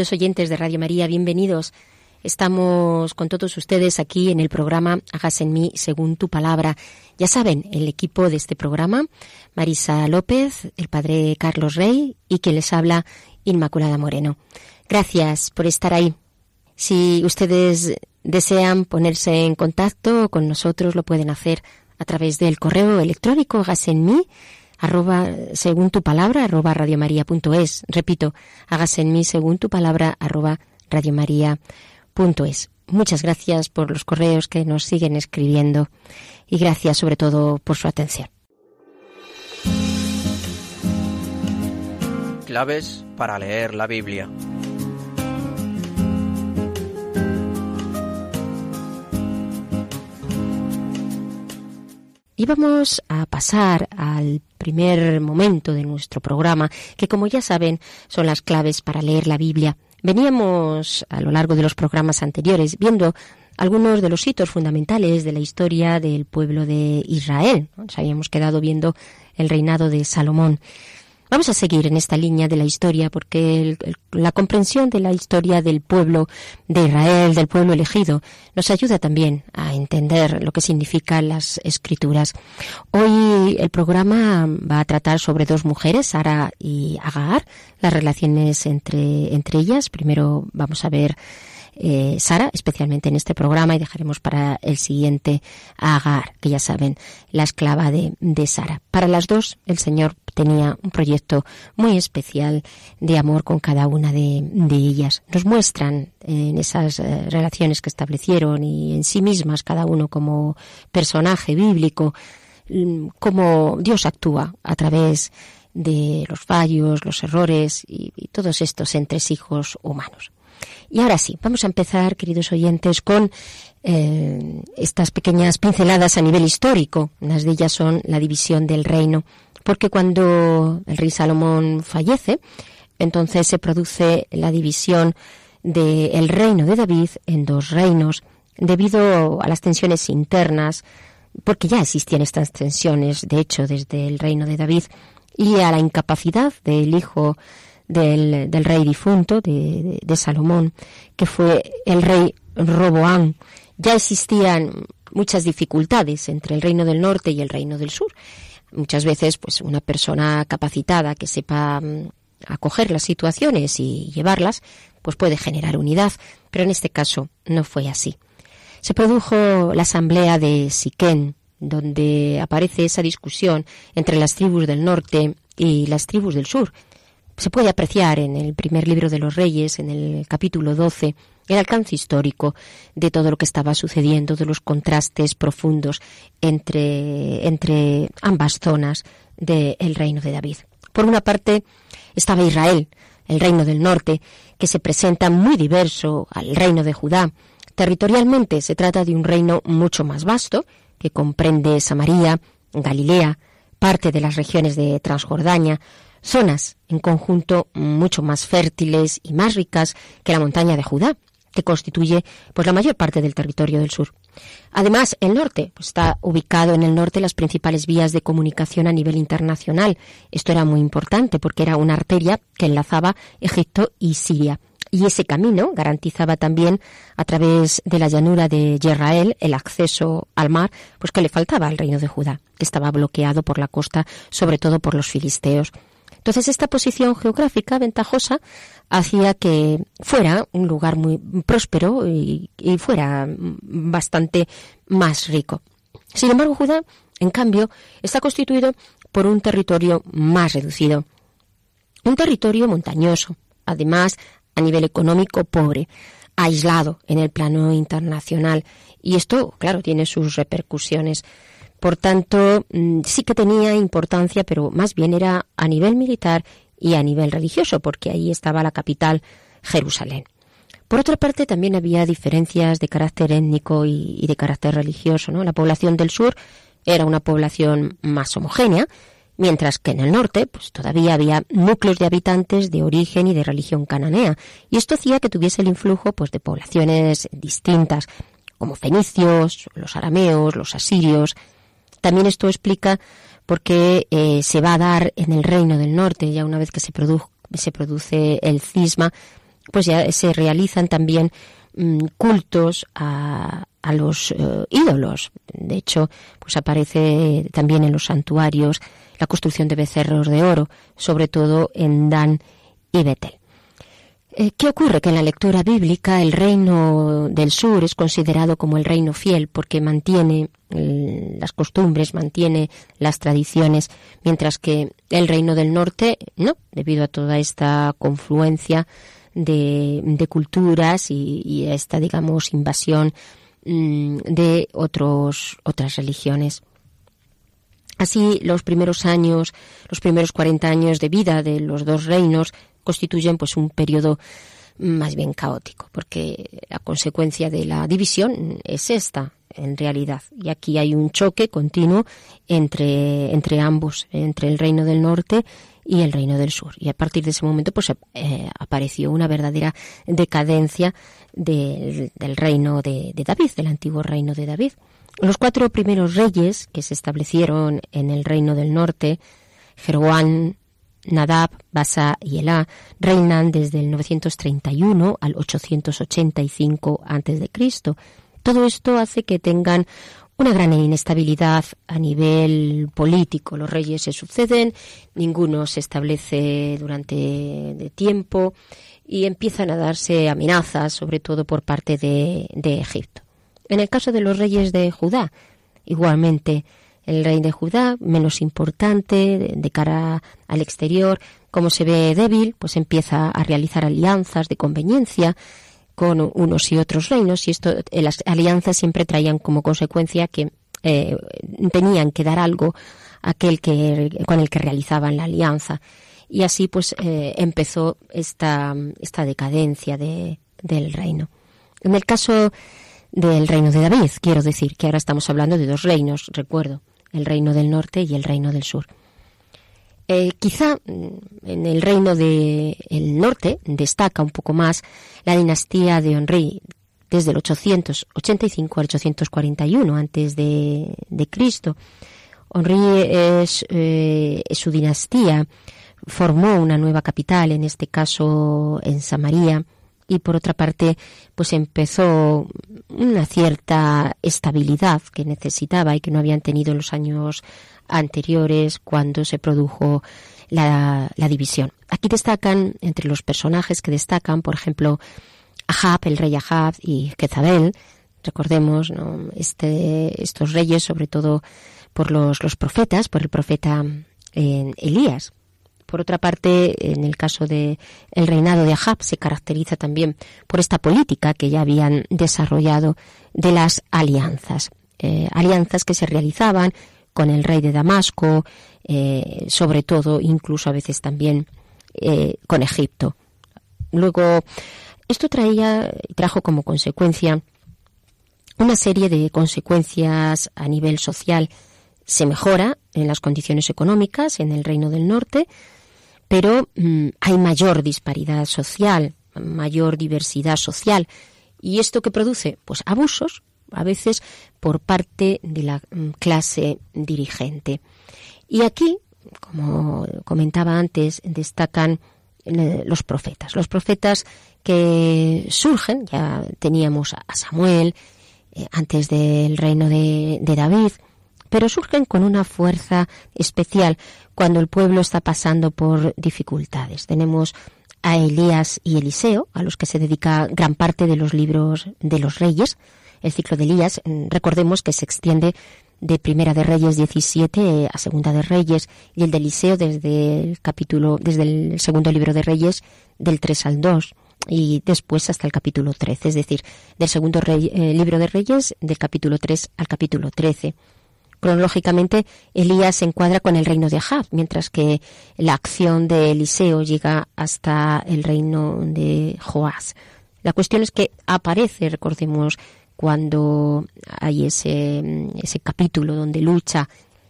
Queridos oyentes de Radio María, bienvenidos. Estamos con todos ustedes aquí en el programa Hagas en mí según tu palabra. Ya saben, el equipo de este programa, Marisa López, el padre Carlos Rey y quien les habla, Inmaculada Moreno. Gracias por estar ahí. Si ustedes desean ponerse en contacto con nosotros, lo pueden hacer a través del correo electrónico hagas en mí arroba según tu palabra arroba radiomaria.es. Repito, hagas en mí según tu palabra arroba radiomaria.es. Muchas gracias por los correos que nos siguen escribiendo y gracias sobre todo por su atención. Claves para leer la Biblia. Y vamos a pasar al primer momento de nuestro programa, que como ya saben son las claves para leer la Biblia. Veníamos a lo largo de los programas anteriores viendo algunos de los hitos fundamentales de la historia del pueblo de Israel. Nos habíamos quedado viendo el reinado de Salomón. Vamos a seguir en esta línea de la historia porque el- la comprensión de la historia del pueblo de Israel, del pueblo elegido, nos ayuda también a entender lo que significan las escrituras. Hoy el programa va a tratar sobre dos mujeres, Sara y Agar, las relaciones entre, entre ellas. Primero vamos a ver eh, Sara, especialmente en este programa, y dejaremos para el siguiente a Agar, que ya saben, la esclava de, de Sara. Para las dos, el Señor tenía un proyecto muy especial de amor con cada una de, ellas. Nos muestran en esas eh, relaciones que establecieron y en sí mismas, cada uno como personaje bíblico, mm, cómo Dios actúa a través de los fallos, los errores y, y todos estos entresijos humanos. Y ahora sí, vamos a empezar, queridos oyentes, con eh, estas pequeñas pinceladas a nivel histórico. Unas de ellas son la división del reino, porque cuando el rey Salomón fallece, entonces se produce la división del reino de David en dos reinos, debido a las tensiones internas, porque ya existían estas tensiones, de hecho, desde el reino de David, y a la incapacidad del hijo del, del rey difunto, de, de, Salomón, que fue el rey Roboán. Ya existían muchas dificultades entre el reino del norte y el reino del sur. Muchas veces, pues, una persona capacitada que sepa mm, acoger las situaciones y llevarlas, pues puede generar unidad, pero en este caso no fue así. Se produjo la asamblea de Siquén, donde aparece esa discusión entre las tribus del norte y las tribus del sur. Se puede apreciar en el primer libro de los Reyes, en el capítulo 12, el alcance histórico de todo lo que estaba sucediendo, de los contrastes profundos entre, entre ambas zonas del reino de David. Por una parte estaba Israel, el reino del norte, que se presenta muy diverso al reino de Judá. Territorialmente se trata de un reino mucho más vasto, que comprende Samaria, Galilea, parte de las regiones de Transjordania, zonas en conjunto mucho más fértiles y más ricas que la montaña de Judá, que constituye pues la mayor parte del territorio del sur. Además, el norte pues, está ubicado en el norte las principales vías de comunicación a nivel internacional. Esto era muy importante porque era una arteria que enlazaba Egipto y Siria. Y ese camino garantizaba también, a través de la llanura de Yerrael, el acceso al mar, pues que le faltaba al reino de Judá, que estaba bloqueado por la costa, sobre todo por los filisteos. Entonces esta posición geográfica ventajosa hacía que fuera un lugar muy próspero y, y fuera bastante más rico. Sin embargo, Judá, en cambio, está constituido por un territorio más reducido. Un territorio montañoso, además a nivel económico pobre, aislado en el plano internacional. Y esto, claro, tiene sus repercusiones. Por tanto, mm, sí que tenía importancia, pero más bien era a nivel militar y a nivel religioso, porque ahí estaba la capital, Jerusalén. Por otra parte, también había diferencias de carácter étnico y, de carácter religioso. ¿no? La población del sur era una población más homogénea, mientras que en el norte pues todavía había núcleos de habitantes de origen y de religión cananea, y esto hacía que tuviese el influjo pues de poblaciones distintas, como fenicios, los arameos, los asirios. También esto explica por qué eh, se va a dar en el reino del norte, ya una vez que se, se produce el cisma, pues ya se realizan también mm, cultos a, a los eh, ídolos. De hecho, pues aparece también en los santuarios la construcción de becerros de oro, sobre todo en Dan y Betel. Eh, ¿Qué ocurre? Que en la lectura bíblica el reino del sur es considerado como el reino fiel porque mantiene mm, las costumbres, mantiene las tradiciones, mientras que el reino del norte no, debido a toda esta confluencia de, culturas y, y, esta, digamos, invasión mm, de otros, otras religiones. Así, los primeros años, los primeros 40 años de vida de los dos reinos constituyen pues un periodo más bien caótico, porque la consecuencia de la división es esta, en realidad. Y aquí hay un choque continuo entre, entre ambos, entre el reino del norte y el reino del sur. Y a partir de ese momento, pues eh, apareció una verdadera decadencia del, reino de David, del antiguo reino de David. Los cuatro primeros reyes que se establecieron en el reino del norte, Jeroán, Nadab, Basa y Elá, reinan desde el 931 al 885 a.C. Todo esto hace que tengan una gran inestabilidad a nivel político. Los reyes se suceden, ninguno se establece durante de tiempo y empiezan a darse amenazas, sobre todo por parte de, de Egipto. En el caso de los reyes de Judá, igualmente el rey de Judá, menos importante de, cara al exterior, como se ve débil, pues empieza a realizar alianzas de conveniencia con unos y otros reinos y esto eh, las alianzas siempre traían como consecuencia que eh, tenían que dar algo aquel que con el que realizaban la alianza y así pues eh, empezó esta esta decadencia de, del reino. En el caso del reino de David. Quiero decir que ahora estamos hablando de dos reinos, recuerdo, el reino del norte y el reino del sur. Eh, quizá mm, en el reino del norte destaca un poco más la dinastía de Henry desde el 885 al 841 antes de, Cristo. Henry es eh, su dinastía formó una nueva capital, en este caso en Samaria, y por otra parte pues empezó una cierta estabilidad que necesitaba y que no habían tenido en los años anteriores cuando se produjo la, división. Aquí destacan, entre los personajes que destacan, por ejemplo, Ahab, el rey Ahab y Jezabel, recordemos este, estos reyes, sobre todo por los, los profetas, por el profeta eh, Elías. Por otra parte, en el caso de el reinado de Ahab se caracteriza también por esta política que ya habían desarrollado de las alianzas, eh, alianzas que se realizaban con el rey de Damasco, eh, sobre todo, incluso a veces también eh, con Egipto. Luego, esto traía, trajo como consecuencia una serie de consecuencias a nivel social. Se mejora en las condiciones económicas en el Reino del Norte, pero mm, hay mayor disparidad social, mayor diversidad social. ¿Y esto que produce? Pues abusos, a veces por parte de la mm, clase dirigente. Y aquí, como comentaba antes, destacan eh, los profetas. Los profetas que surgen, ya teníamos a Samuel, eh, antes del reino de David, pero surgen con una fuerza especial cuando el pueblo está pasando por dificultades. Tenemos a Elías y Eliseo, a los que se dedica gran parte de los libros de los reyes. El ciclo de Elías, mm, recordemos que se extiende de Primera de Reyes 17 a Segunda de Reyes y el de Eliseo desde el capítulo, desde el segundo libro de Reyes del 3 al 2 y después hasta el capítulo 13, es decir, del segundo eh, libro de Reyes del capítulo 3 al capítulo 13. Cronológicamente, Elías se encuadra con el reino de Ahab, mientras que la acción de Eliseo llega hasta el reino de Joás. La cuestión es que aparece, recordemos, cuando hay ese, ese capítulo donde lucha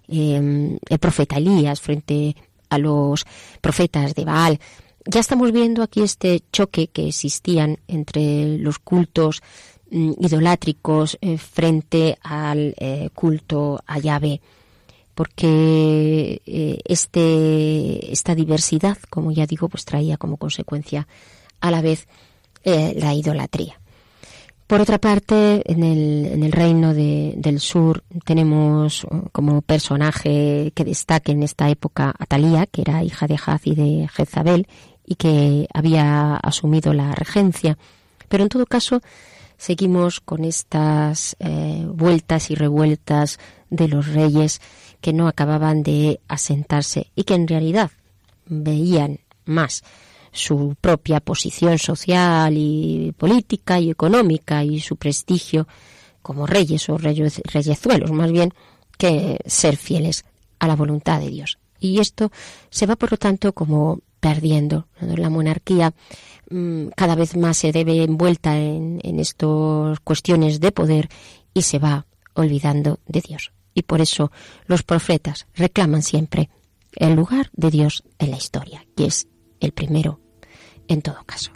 em, el profeta Elías frente a los profetas de Baal. Ya estamos viendo aquí este choque que existían entre los cultos idolátricos eh, frente al eh, culto a Yahvé porque eh, este, esta diversidad, como ya digo, pues traía como consecuencia a la vez la idolatría. Por otra parte, en el, en el reino del sur tenemos como personaje que destaque en esta época a Talía, que era hija de Haz y de Jezabel y que había asumido la regencia. Pero en todo caso, seguimos con estas eh, vueltas y revueltas de los reyes que no acababan de asentarse y que en realidad veían más su propia posición social y política y económica y su prestigio como reyes o reyes, reyezuelos más bien que ser fieles a la voluntad de Dios. Y esto se va por lo tanto como perdiendo. La monarquía mm, cada vez más se debe envuelta en, en estas cuestiones de poder y se va olvidando de Dios. Y por eso los profetas reclaman siempre el lugar de Dios en la historia, que es el primero en todo caso.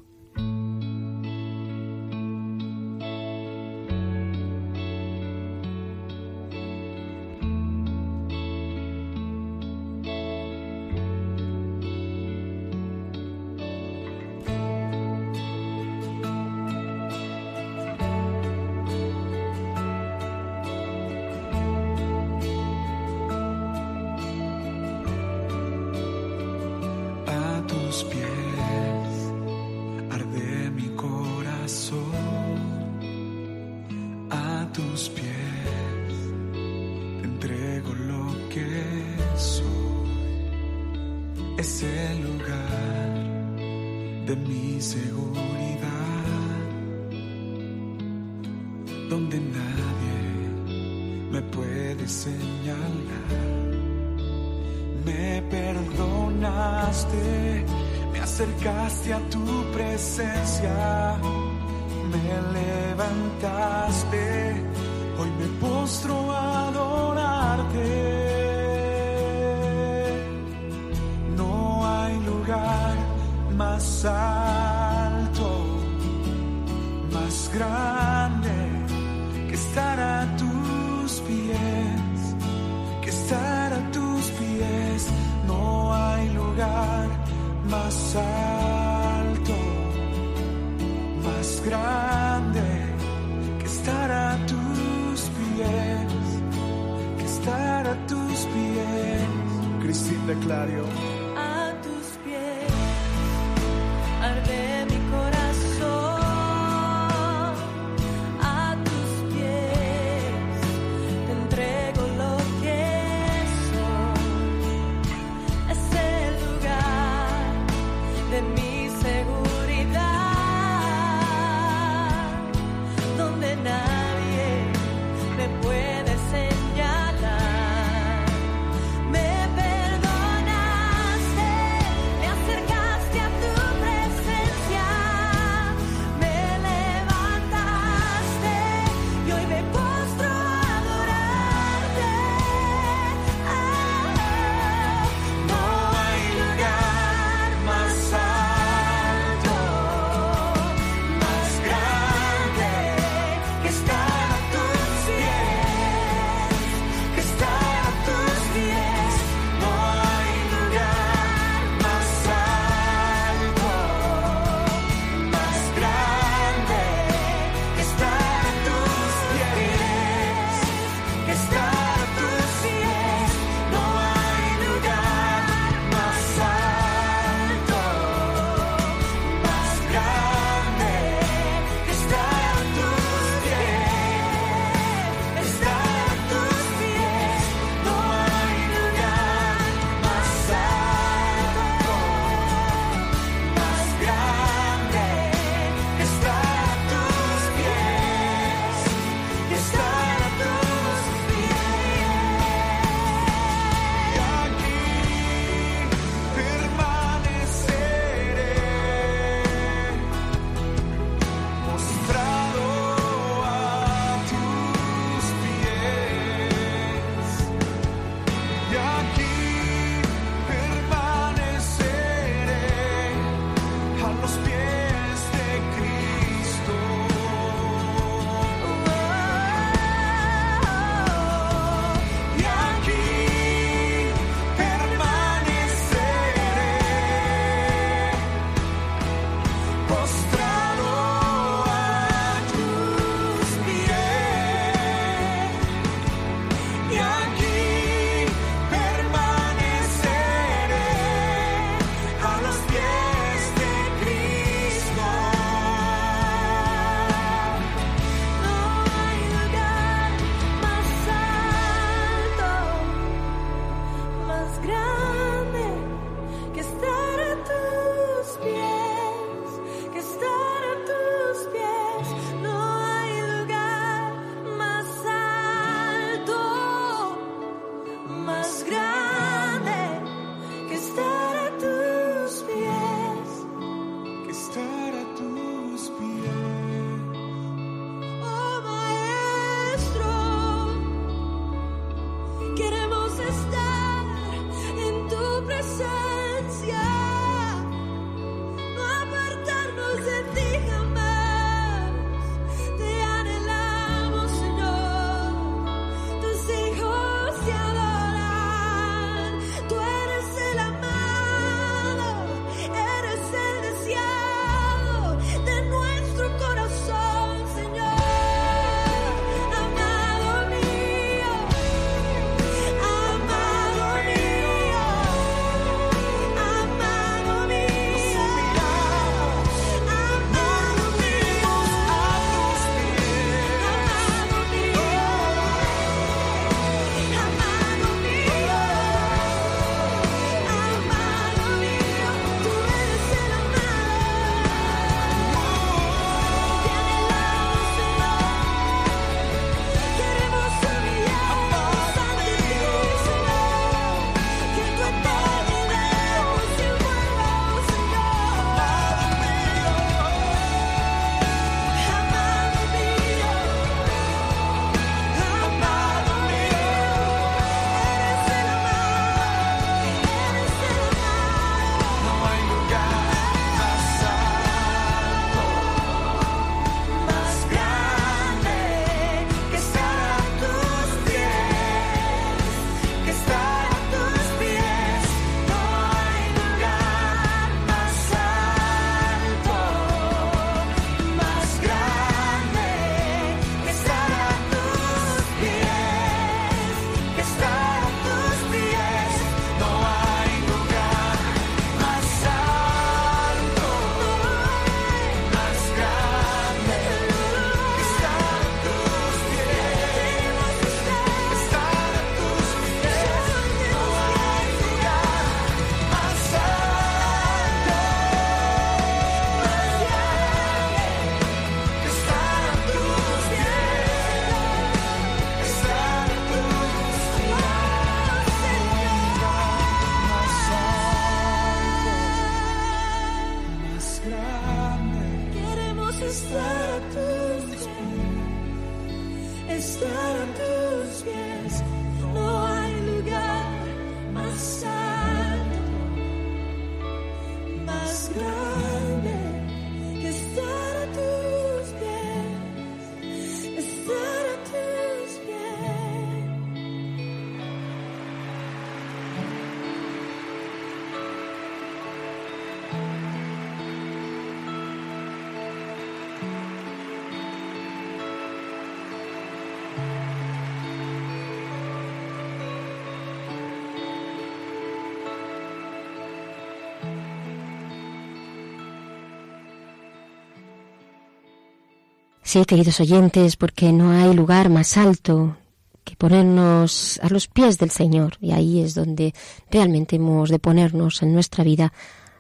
Sí, queridos oyentes, porque no hay lugar más alto que ponernos a los pies del Señor. Y ahí es donde realmente hemos de ponernos en nuestra vida.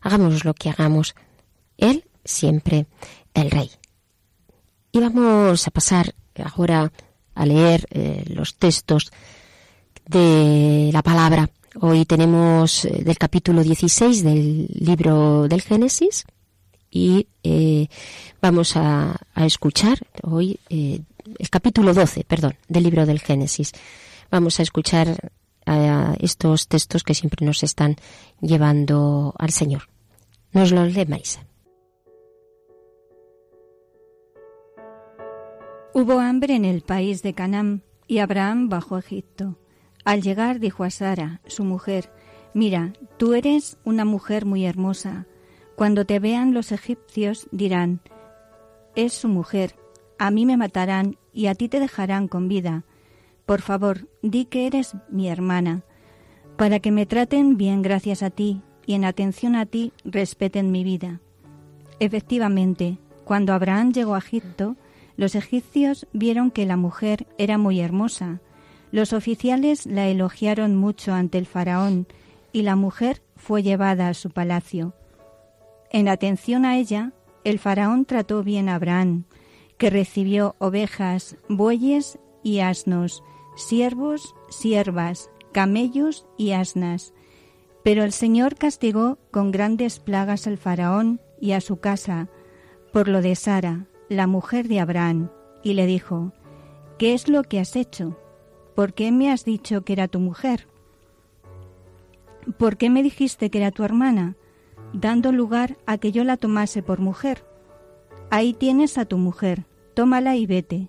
Hagamos lo que hagamos. Él siempre el Rey. Y vamos a pasar ahora a leer eh, los textos de la palabra. Hoy tenemos eh, del capítulo 16 del libro del Génesis y eh, vamos a, escuchar hoy eh, el capítulo 12, perdón, del libro del Génesis. Vamos a escuchar estos textos que siempre nos están llevando al Señor. Nos los lee Marisa. Hubo hambre en el país de Canaán y Abraham bajó a Egipto. Al llegar dijo a Sara, su mujer, Mira, tú eres una mujer muy hermosa. Cuando te vean los egipcios dirán, es su mujer, a mí me matarán y a ti te dejarán con vida. Por favor, di que eres mi hermana, para que me traten bien gracias a ti y en atención a ti respeten mi vida. Efectivamente, cuando Abraham llegó a Egipto, los egipcios vieron que la mujer era muy hermosa. Los oficiales la elogiaron mucho ante el faraón y la mujer fue llevada a su palacio. En atención a ella, el faraón trató bien a Abraham, que recibió ovejas, bueyes y asnos, siervos, siervas, camellos y asnas. Pero el Señor castigó con grandes plagas al faraón y a su casa por lo de Sara, la mujer de Abraham, y le dijo, ¿Qué es lo que has hecho? ¿Por qué me has dicho que era tu mujer? ¿Por qué me dijiste que era tu hermana, dando lugar a que yo la tomase por mujer? Ahí tienes a tu mujer, tómala y vete.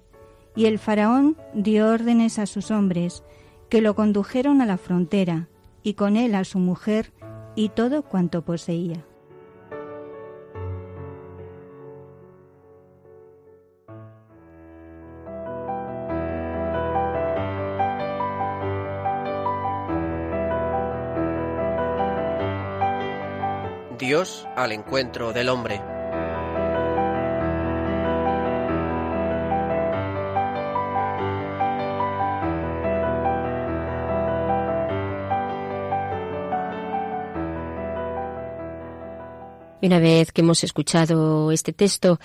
Y el faraón dio órdenes a sus hombres, que lo condujeron a la frontera, y con él a su mujer y todo cuanto poseía. Dios al encuentro del hombre. Una vez que hemos escuchado este texto,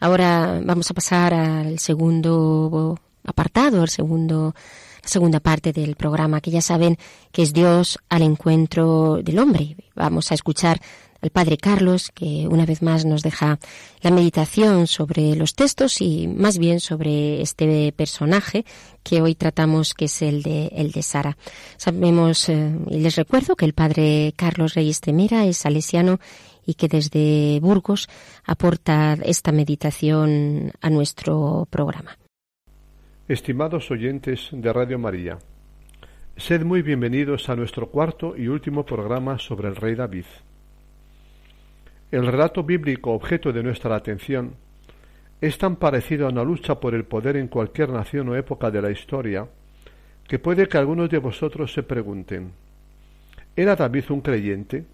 ahora vamos a pasar al segundo apartado, al segundo, segunda parte del programa, que ya saben que es Dios al encuentro del hombre. Vamos a escuchar al Padre Carlos, que una vez más nos deja la meditación sobre los textos y más bien sobre este personaje que hoy tratamos, que es el de, el de Sara. Sabemos, eh, y les recuerdo que el Padre Carlos Reyes Temera es salesiano y que desde Burgos aporta esta meditación a nuestro programa. Estimados oyentes de Radio María, sed muy bienvenidos a nuestro cuarto y último programa sobre el rey David. El relato bíblico objeto de nuestra atención es tan parecido a una lucha por el poder en cualquier nación o época de la historia que puede que algunos de vosotros se pregunten ¿Era David un creyente?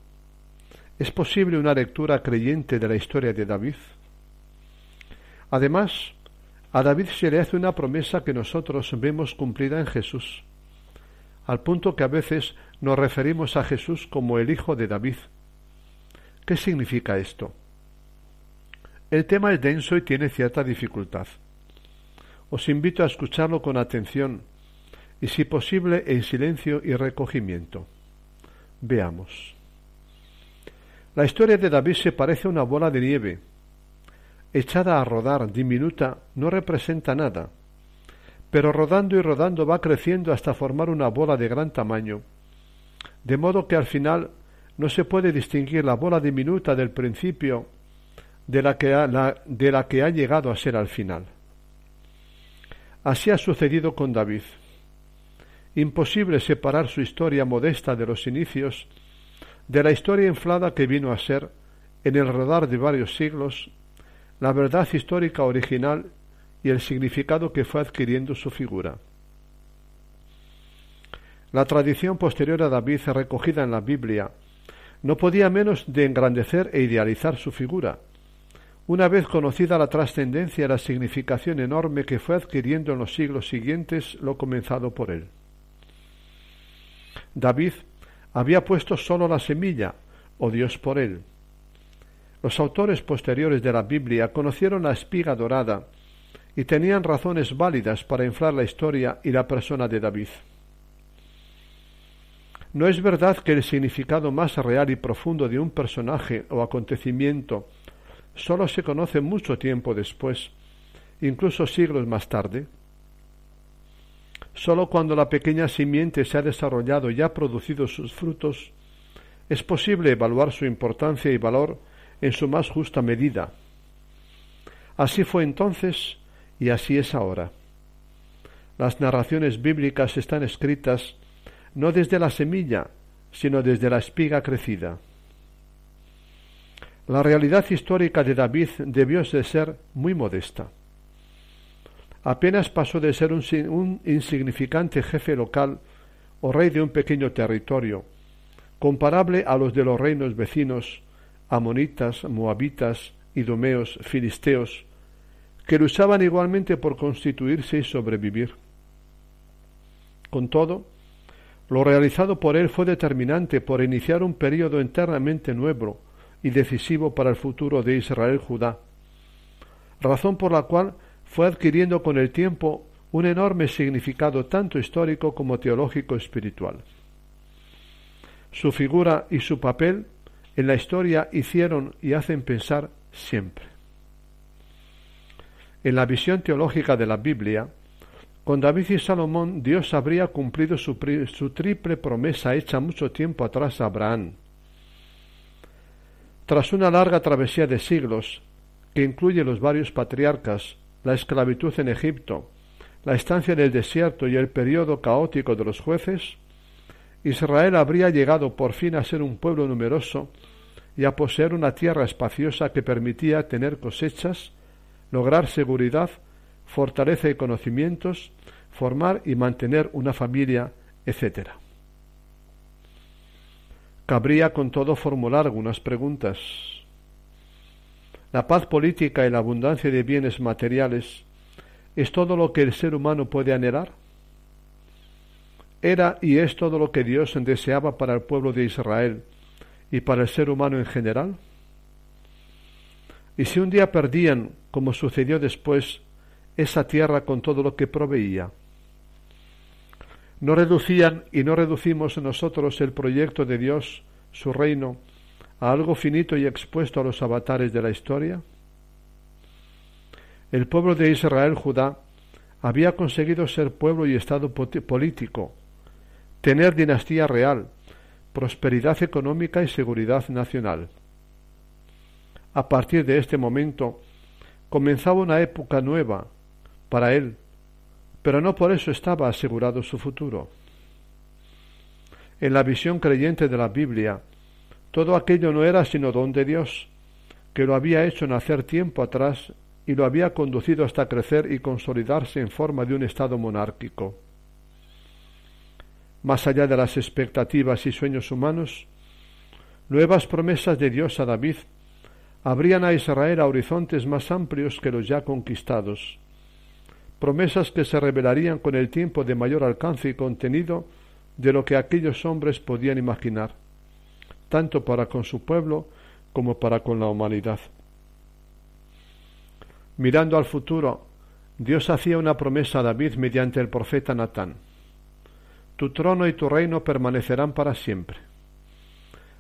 ¿Es posible una lectura creyente de la historia de David? Además, a David se le hace una promesa que nosotros vemos cumplida en Jesús, al punto que a veces nos referimos a Jesús como el Hijo de David. ¿Qué significa esto? El tema es denso y tiene cierta dificultad. Os invito a escucharlo con atención y, si posible, en silencio y recogimiento. Veamos. La historia de David se parece a una bola de nieve. echada a rodar, diminuta, no representa nada, pero rodando y rodando va creciendo hasta formar una bola de gran tamaño, de modo que al final no se puede distinguir la bola diminuta del principio de la que ha, de la que ha llegado a ser al final. Así ha sucedido con David. Imposible separar su historia modesta de los inicios de la historia inflada que vino a ser, en el rodar de varios siglos, la verdad histórica original y el significado que fue adquiriendo su figura. La tradición posterior a David recogida en la Biblia no podía menos de engrandecer e idealizar su figura, una vez conocida la trascendencia y la significación enorme que fue adquiriendo en los siglos siguientes lo comenzado por él. David había puesto sólo la semilla, o Dios por él. Los autores posteriores de la Biblia conocieron la espiga dorada y tenían razones válidas para inflar la historia y la persona de David. No es verdad que el significado más real y profundo de un personaje o acontecimiento sólo se conoce mucho tiempo después, incluso siglos más tarde. Sólo cuando la pequeña simiente se ha desarrollado y ha producido sus frutos, es posible evaluar su importancia y valor en su más justa medida. Así fue entonces y así es ahora. Las narraciones bíblicas están escritas no desde la semilla, sino desde la espiga crecida. La realidad histórica de David debió de ser muy modesta. Apenas pasó de ser un, un, insignificante jefe local o rey de un pequeño territorio, comparable a los de los reinos vecinos, amonitas, moabitas, idumeos, filisteos, que luchaban igualmente por constituirse y sobrevivir. Con todo, lo realizado por él fue determinante por iniciar un período enteramente nuevo, y decisivo para el futuro de Israel-Judá, razón por la cual fue adquiriendo con el tiempo un enorme significado tanto histórico como teológico espiritual. Su figura y su papel en la historia hicieron y hacen pensar siempre. En la visión teológica de la Biblia, con David y Salomón Dios habría cumplido su, su triple promesa hecha mucho tiempo atrás a Abraham, tras una larga travesía de siglos, que incluye los varios patriarcas, la esclavitud en Egipto, la estancia en el desierto y el periodo caótico de los jueces, Israel habría llegado por fin a ser un pueblo numeroso y a poseer una tierra espaciosa que permitía tener cosechas, lograr seguridad, fortaleza y conocimientos, formar y mantener una familia, etc. Cabría con todo formular algunas preguntas. La paz política y la abundancia de bienes materiales es todo lo que el ser humano puede anhelar. Era y es todo lo que Dios deseaba para el pueblo de Israel y para el ser humano en general. Y si un día perdían, como sucedió después, esa tierra con todo lo que proveía, no reducían y no reducimos nosotros el proyecto de Dios, su reino, a algo finito y expuesto a los avatares de la historia? El pueblo de Israel, Judá, había conseguido ser pueblo y estado político, tener dinastía real, prosperidad económica y seguridad nacional. A partir de este momento comenzaba una época nueva para él, pero no por eso estaba asegurado su futuro. En la visión creyente de la Biblia, todo aquello no era sino don de Dios, que lo había hecho nacer tiempo atrás y lo había conducido hasta crecer y consolidarse en forma de un estado monárquico. Más allá de las expectativas y sueños humanos, nuevas promesas de Dios a David abrían a Israel a horizontes más amplios que los ya conquistados promesas que se revelarían con el tiempo de mayor alcance y contenido de lo que aquellos hombres podían imaginar, tanto para con su pueblo como para con la humanidad. Mirando al futuro, Dios hacía una promesa a David mediante el profeta Natán. Tu trono y tu reino permanecerán para siempre.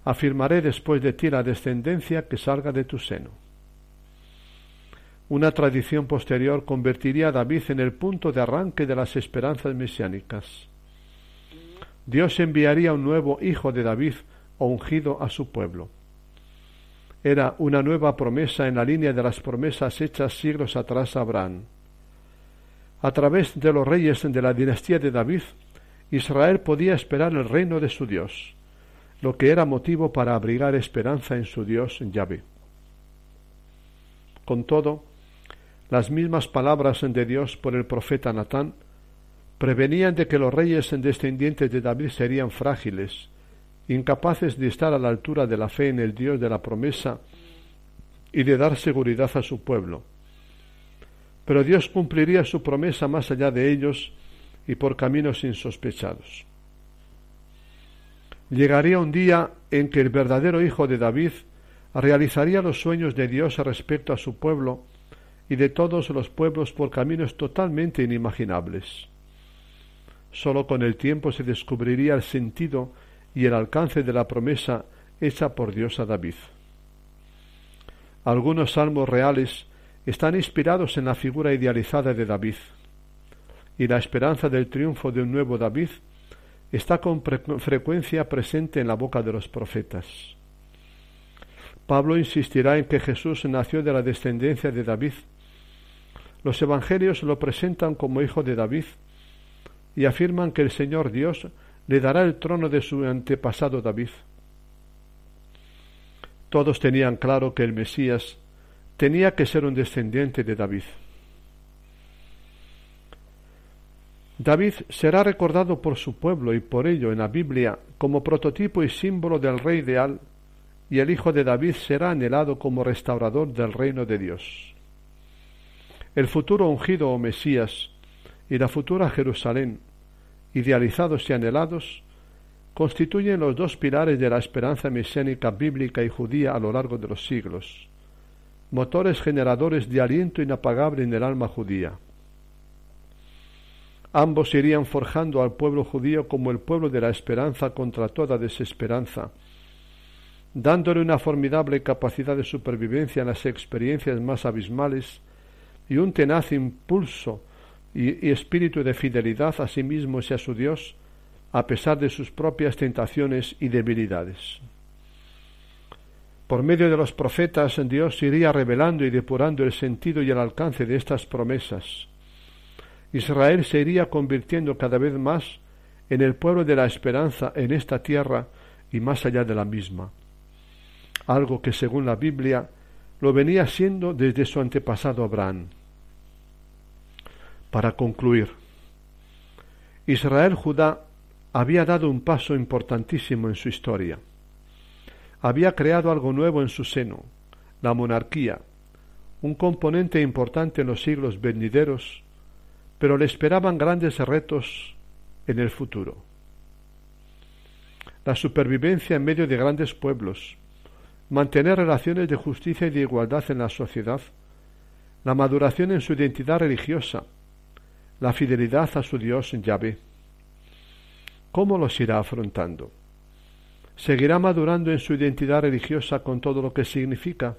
Afirmaré después de ti la descendencia que salga de tu seno. Una tradición posterior convertiría a David en el punto de arranque de las esperanzas mesiánicas. Dios enviaría un nuevo hijo de David ungido a su pueblo. Era una nueva promesa en la línea de las promesas hechas siglos atrás a Abraham. A través de los reyes de la dinastía de David, Israel podía esperar el reino de su Dios, lo que era motivo para abrigar esperanza en su Dios Yahvé. Con todo, las mismas palabras de Dios por el profeta Natán prevenían de que los reyes descendientes de David serían frágiles, incapaces de estar a la altura de la fe en el Dios de la promesa y de dar seguridad a su pueblo. Pero Dios cumpliría su promesa más allá de ellos y por caminos insospechados. Llegaría un día en que el verdadero Hijo de David realizaría los sueños de Dios respecto a su pueblo y de todos los pueblos por caminos totalmente inimaginables. Sólo con el tiempo se descubriría el sentido y el alcance de la promesa hecha por Dios a David. Algunos salmos reales están inspirados en la figura idealizada de David, y la esperanza del triunfo de un nuevo David está con frecuencia presente en la boca de los profetas. Pablo insistirá en que Jesús nació de la descendencia de David. Los evangelios lo presentan como hijo de David y afirman que el Señor Dios le dará el trono de su antepasado David. Todos tenían claro que el Mesías tenía que ser un descendiente de David. David será recordado por su pueblo y por ello en la Biblia como prototipo y símbolo del rey ideal, y el hijo de David será anhelado como restaurador del reino de Dios. El futuro ungido o Mesías y la futura Jerusalén idealizados y anhelados, constituyen los dos pilares de la esperanza mesiánica bíblica y judía a lo largo de los siglos, motores generadores de aliento inapagable en el alma judía. Ambos irían forjando al pueblo judío como el pueblo de la esperanza contra toda desesperanza, dándole una formidable capacidad de supervivencia en las experiencias más abismales y un tenaz impulso y, espíritu de fidelidad a sí mismo y a su Dios, a pesar de sus propias tentaciones y debilidades. Por medio de los profetas, Dios iría revelando y depurando el sentido y el alcance de estas promesas. Israel se iría convirtiendo cada vez más en el pueblo de la esperanza en esta tierra y más allá de la misma, algo que según la Biblia lo venía siendo desde su antepasado Abraham. Para concluir, Israel Judá había dado un paso importantísimo en su historia. Había creado algo nuevo en su seno, la monarquía, un componente importante en los siglos venideros, pero le esperaban grandes retos en el futuro. La supervivencia en medio de grandes pueblos, mantener relaciones de justicia y de igualdad en la sociedad, la maduración en su identidad religiosa, la fidelidad a su Dios Yahvé. ¿Cómo los irá afrontando? ¿Seguirá madurando en su identidad religiosa con todo lo que significa?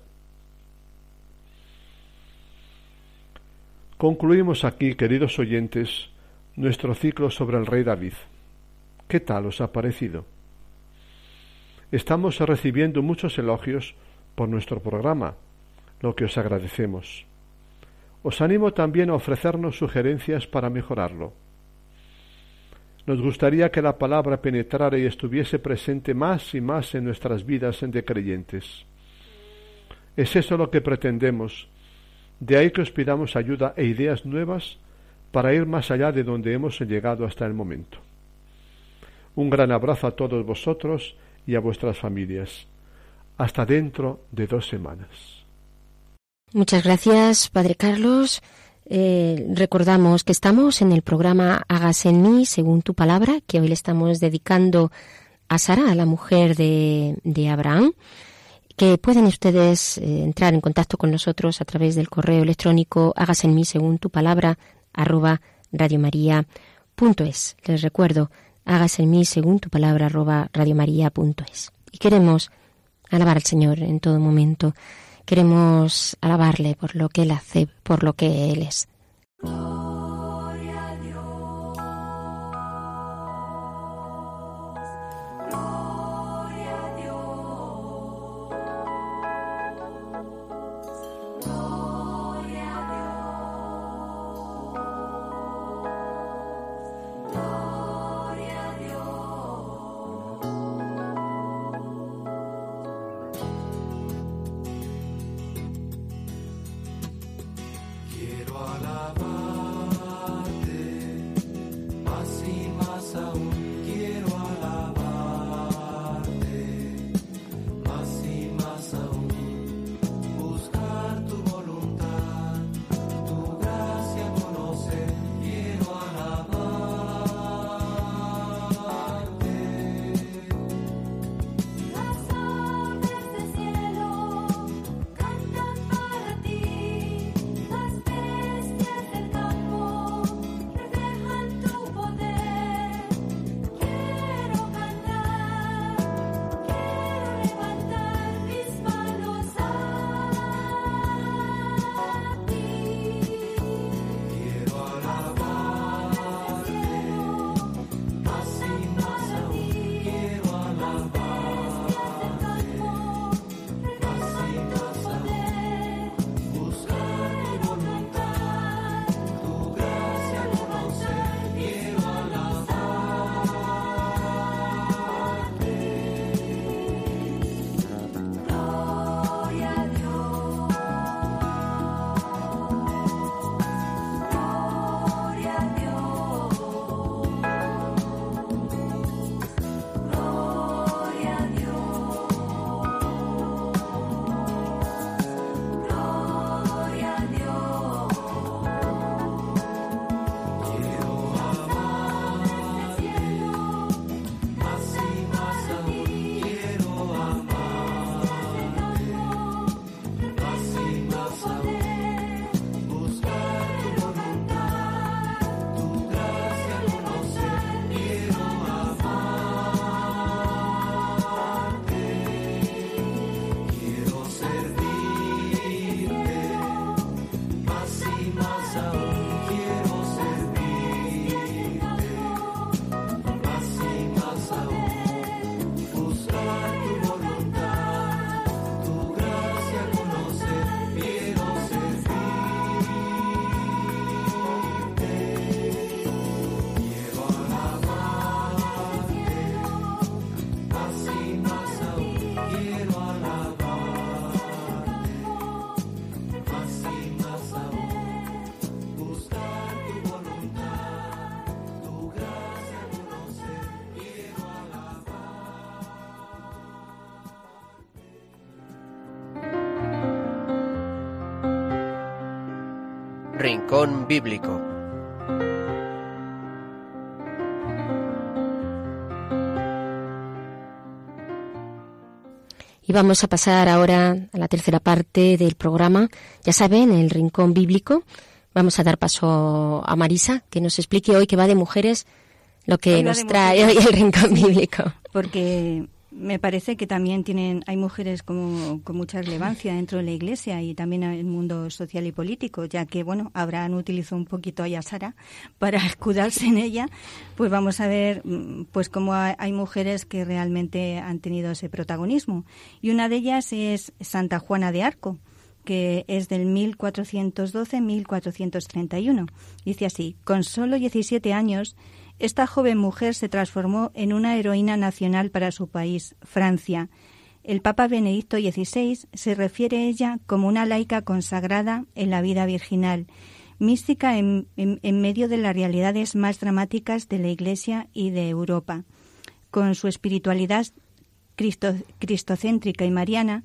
Concluimos aquí, queridos oyentes, nuestro ciclo sobre el rey David. ¿Qué tal os ha parecido? Estamos recibiendo muchos elogios por nuestro programa, lo que os agradecemos. Os animo también a ofrecernos sugerencias para mejorarlo. Nos gustaría que la palabra penetrara y estuviese presente más y más en nuestras vidas de creyentes. Es eso lo que pretendemos. De ahí que os pidamos ayuda e ideas nuevas para ir más allá de donde hemos llegado hasta el momento. Un gran abrazo a todos vosotros y a vuestras familias. Hasta dentro de dos semanas. Muchas gracias, Padre Carlos. Eh, recordamos que estamos en el programa Hagas en mí, según tu palabra, que hoy le estamos dedicando a Sara, la mujer de, Abraham, que pueden ustedes eh, entrar en contacto con nosotros a través del correo electrónico Hagas en mí, según tu palabra, arroba radiomaria.es. Les recuerdo, Hagas en mí, según tu palabra, arroba radiomaria.es. Y queremos alabar al Señor en todo momento Queremos alabarle por lo que Él hace, por lo que Él es. Rincón Bíblico. Y vamos a pasar ahora a la tercera parte del programa. Ya saben, el Rincón Bíblico. Vamos a dar paso a Marisa, que nos explique hoy que va de mujeres lo que Hoy nos trae mujeres. hoy el Rincón Bíblico. porque me parece que también tienen hay mujeres como, con mucha relevancia dentro de la Iglesia y también en el mundo social y político, ya que bueno, Abraham utilizó un poquito a Sara para escudarse en ella, pues vamos a ver mm, pues cómo hay mujeres que realmente han tenido ese protagonismo y una de ellas es Santa Juana de Arco que es del 1412-1431. Dice así, con solo 17 años, esta joven mujer se transformó en una heroína nacional para su país, Francia. El Papa Benedicto XVI se refiere a ella como una laica consagrada en la vida virginal, mística en, medio de las realidades más dramáticas de la Iglesia y de Europa. Con su espiritualidad cristo- cristocéntrica y mariana,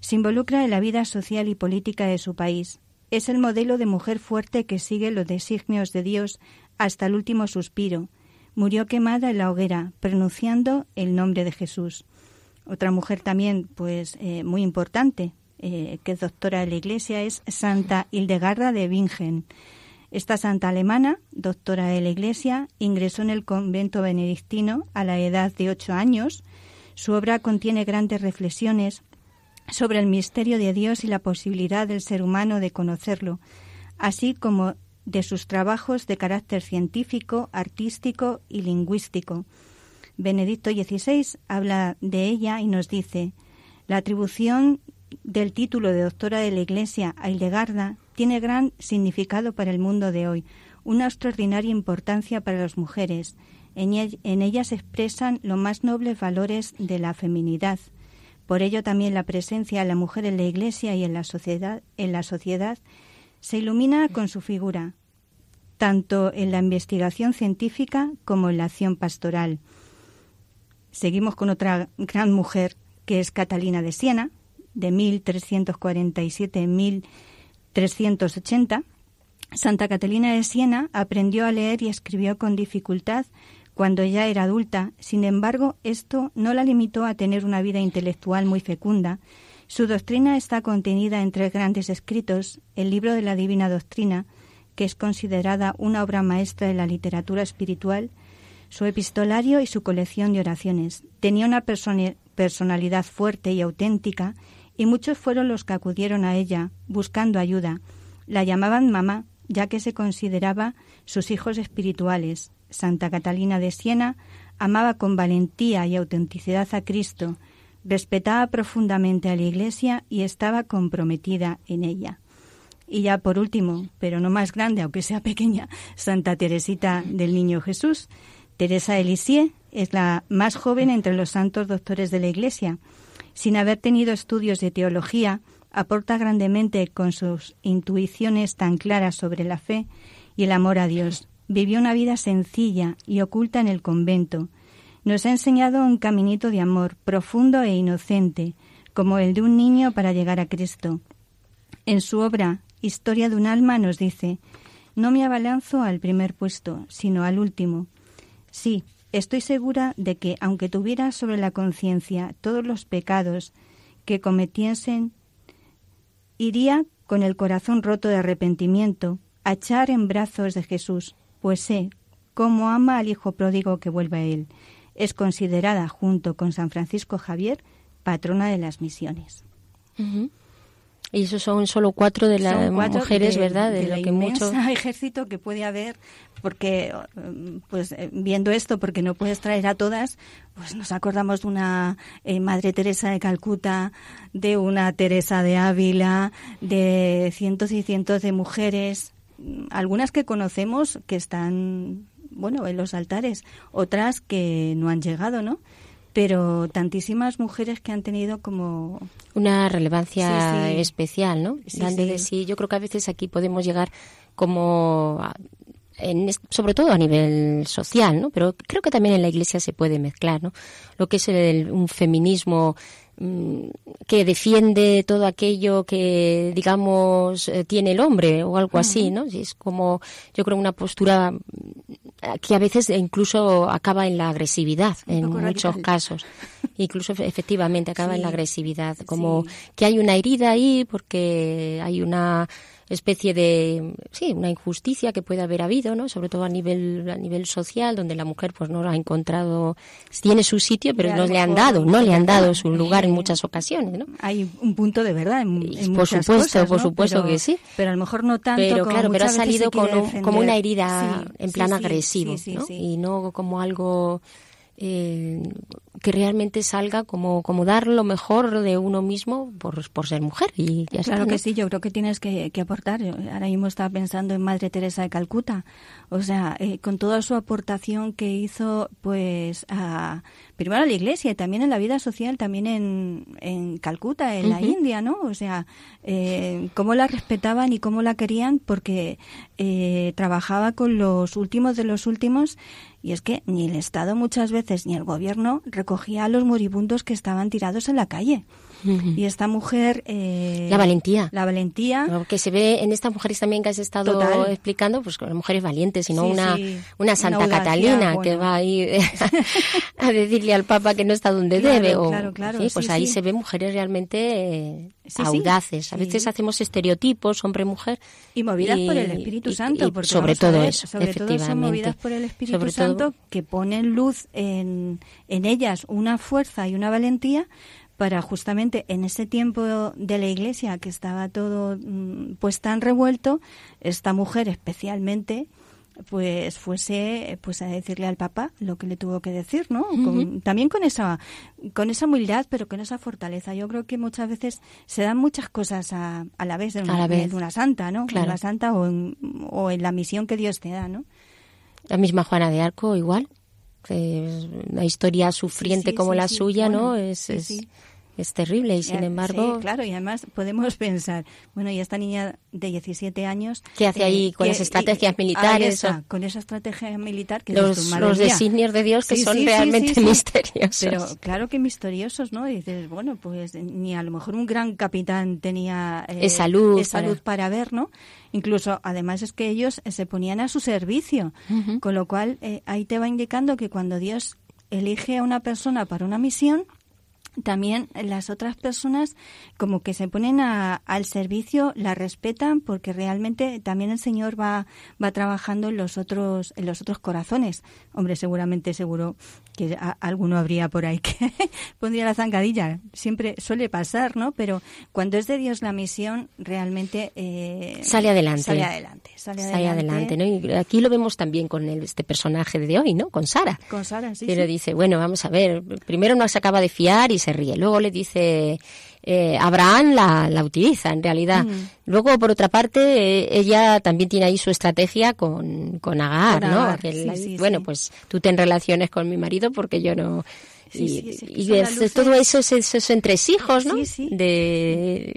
se involucra en la vida social y política de su país. Es el modelo de mujer fuerte que sigue los designios de Dios hasta el último suspiro. Murió quemada en la hoguera, pronunciando el nombre de Jesús. Otra mujer también, pues, eh, muy importante, eh, que es doctora de la Iglesia, es Santa Hildegarda de Bingen. Esta santa alemana, doctora de la Iglesia, ingresó en el convento benedictino a la edad de ocho años. Su obra contiene grandes reflexiones sobre el misterio de Dios y la posibilidad del ser humano de conocerlo, así como de sus trabajos de carácter científico, artístico y lingüístico. Benedicto XVI habla de ella y nos dice, la atribución del título de doctora de la Iglesia a Hildegarda tiene gran significado para el mundo de hoy, una extraordinaria importancia para las mujeres. En, ellas se expresan los más nobles valores de la feminidad. Por ello también la presencia de la mujer en la Iglesia y en la sociedad, en la sociedad se ilumina con su figura, tanto en la investigación científica como en la acción pastoral. Seguimos con otra gran mujer, que es Catalina de Siena, de 1347 1380. Santa Catalina de Siena aprendió a leer y escribió con dificultad cuando ya era adulta. Sin embargo, esto no la limitó a tener una vida intelectual muy fecunda. Su doctrina está contenida en tres grandes escritos, el libro de la Divina Doctrina, que es considerada una obra maestra de la literatura espiritual, su epistolario y su colección de oraciones. Tenía una personalidad fuerte y auténtica y muchos fueron los que acudieron a ella buscando ayuda. La llamaban mamá, ya que se consideraba sus hijos espirituales. Santa Catalina de Siena amaba con valentía y autenticidad a Cristo, respetaba profundamente a la Iglesia y estaba comprometida en ella. Y ya por último, pero no más grande, aunque sea pequeña, Santa Teresita del Niño Jesús. Teresa de Lisieux es la más joven entre los santos doctores de la Iglesia. Sin haber tenido estudios de teología, aporta grandemente con sus intuiciones tan claras sobre la fe y el amor a Dios. Vivió una vida sencilla y oculta en el convento. Nos ha enseñado un caminito de amor profundo e inocente, como el de un niño para llegar a Cristo. En su obra Historia de un alma nos dice, no me abalanzo al primer puesto, sino al último. Sí, estoy segura de que, aunque tuviera sobre la conciencia todos los pecados que cometiesen, iría con el corazón roto de arrepentimiento a echar en brazos de Jesús, pues sé cómo ama al Hijo pródigo que vuelve a Él. Es considerada, junto con San Francisco Javier, patrona de las misiones. Y esos son solo cuatro de las mujeres, ¿verdad? De, lo que mucho ejército que puede haber, porque pues eh, viendo esto, porque no puedes traer a todas, pues nos acordamos de una eh, Madre Teresa de Calcuta, de una Teresa de Ávila, de cientos y cientos de mujeres, algunas que conocemos que están, bueno, en los altares, otras que no han llegado, ¿no? pero tantísimas mujeres que han tenido como una relevancia especial, ¿no? Sí, sí. Yo creo que a veces aquí podemos llegar como en, sobre todo a nivel social, ¿no? Pero creo que también en la Iglesia se puede mezclar, ¿no? Lo que es el, un feminismo que defiende todo aquello que, digamos, eh, tiene el hombre o algo así, ¿no? Es como, yo creo, una postura que a veces incluso acaba en la agresividad en muchos casos. Incluso efectivamente acaba en la agresividad, como que hay una herida ahí porque hay una especie de sí una injusticia que puede haber habido no sobre todo a nivel a nivel social donde la mujer pues no lo ha encontrado tiene su sitio pero no le han dado no le han dado su lugar en muchas ocasiones no hay un punto de verdad en, por supuesto por supuesto que sí. pero a lo mejor no tanto pero claro pero ha salido como una herida en plan agresivo ¿no? y no como algo eh, que realmente salga como, como dar lo mejor de uno mismo por, por ser mujer. Y claro que sí, yo creo que tienes que, aportar. ahora mismo estaba pensando en Madre Teresa de Calcuta. O sea, eh, con toda su aportación que hizo, pues, a, primero a la Iglesia y también en la vida social, también en, en Calcuta, en la India, ¿no? O sea, eh, cómo la respetaban y cómo la querían porque eh, trabajaba con los últimos de los últimos y es que ni el Estado muchas veces ni el gobierno recogía a los moribundos que estaban tirados en la calle. Y esta mujer... Eh, la valentía. La valentía. que se ve en estas mujeres también que has estado explicando, pues con mujeres valientes, sino una, una Santa Catalina que va ahí a decirle al Papa que no está donde debe. O, claro, claro. pues ahí se ven mujeres realmente audaces. A veces hacemos estereotipos, hombre-mujer. Y movidas por el Espíritu Santo. porque sobre todo eso, sobre efectivamente. Todo son movidas por el Espíritu Santo que ponen luz en, en ellas una fuerza y una valentía para justamente en ese tiempo de la iglesia que estaba todo mm, pues tan revuelto, esta mujer especialmente pues fuese pues a decirle al papá lo que le tuvo que decir, ¿no? Con- también con esa con esa humildad, pero con esa fortaleza. Yo creo que muchas veces se dan muchas cosas a, a la vez de una, la vez. de una santa, ¿no? Claro. En una santa o en, o en la misión que Dios te da, ¿no? La misma Juana de Arco, igual. es una historia sufriente sí, como sí, la suya, ¿no? Es, es. Es terrible y sin Eh, embargo, Sí, claro, y además podemos pensar, bueno, y esta niña de 17 años... ¿Qué hace ahí con que- las estrategias y- militares o- con esa estrategia militar que dices los, madre los designios de Dios que Sí, son sí, realmente misteriosos. Pero claro que misteriosos, ¿no? Y dices, bueno, pues ni a lo mejor un gran capitán tenía eh, Esa luz esa para- luz para ver, ¿no? Incluso, además es que ellos eh, se ponían a su servicio, Ujú. con lo cual eh, ahí te va indicando que cuando Dios elige a una persona para una misión, también las otras personas como que se ponen a- al servicio, la respetan porque realmente también el Señor va, va trabajando en los otros en los otros corazones. Hombre, seguramente seguro que a- alguno habría por ahí que pondría la zancadilla. Siempre suele pasar, ¿no? Pero cuando es de Dios la misión, realmente eh, Sale adelante. Sale adelante. Sale Sale adelante. ¿no? Y aquí lo vemos también con el- este personaje de hoy, ¿no? Con Sara. Con Sara, sí. que sí. le dice, bueno, vamos a ver, primero no se acaba de fiar y se ríe. Luego le dice, eh, Abraham la, la utiliza en realidad. Mm. Luego, por otra parte, eh, ella también tiene ahí su estrategia con, con Agar, ¿no? Sí, sí, bueno, sí. pues tú ten relaciones con mi marido porque yo no... Sí, y sí, y todo eso, esos, esos entresijos, ¿no? Sí, sí. De,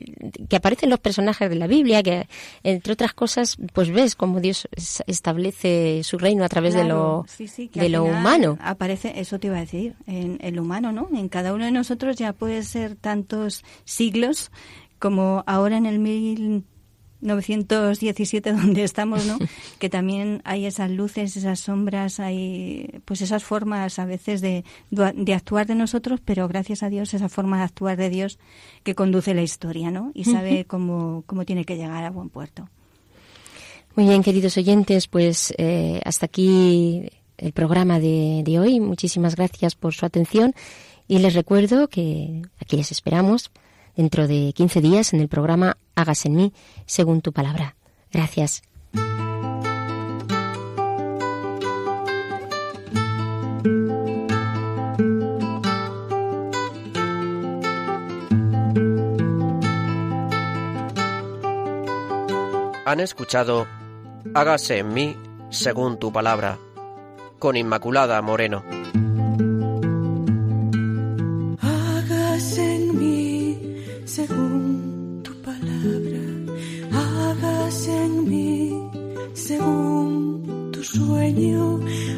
que aparecen los personajes de la Biblia, que entre otras cosas, pues ves cómo Dios es- establece su reino a través de lo, que de lo humano. Aparece, eso te iba a decir, en, en lo humano, ¿no? En cada uno de nosotros ya puede ser tantos siglos como ahora en el 1917 donde estamos, ¿no? que también hay esas luces, esas sombras, hay pues esas formas a veces de, de actuar de nosotros, pero gracias a Dios esa forma de actuar de Dios que conduce la historia, ¿no? Y sabe cómo, cómo tiene que llegar a buen puerto. Muy bien, queridos oyentes, pues eh, hasta aquí el programa de, de hoy. Muchísimas gracias por su atención y les recuerdo que aquí les esperamos dentro de 15 días en el programa Hagas en mí según tu palabra. Gracias. Han escuchado Hágase en mí según tu palabra, con Inmaculada Moreno. Según tu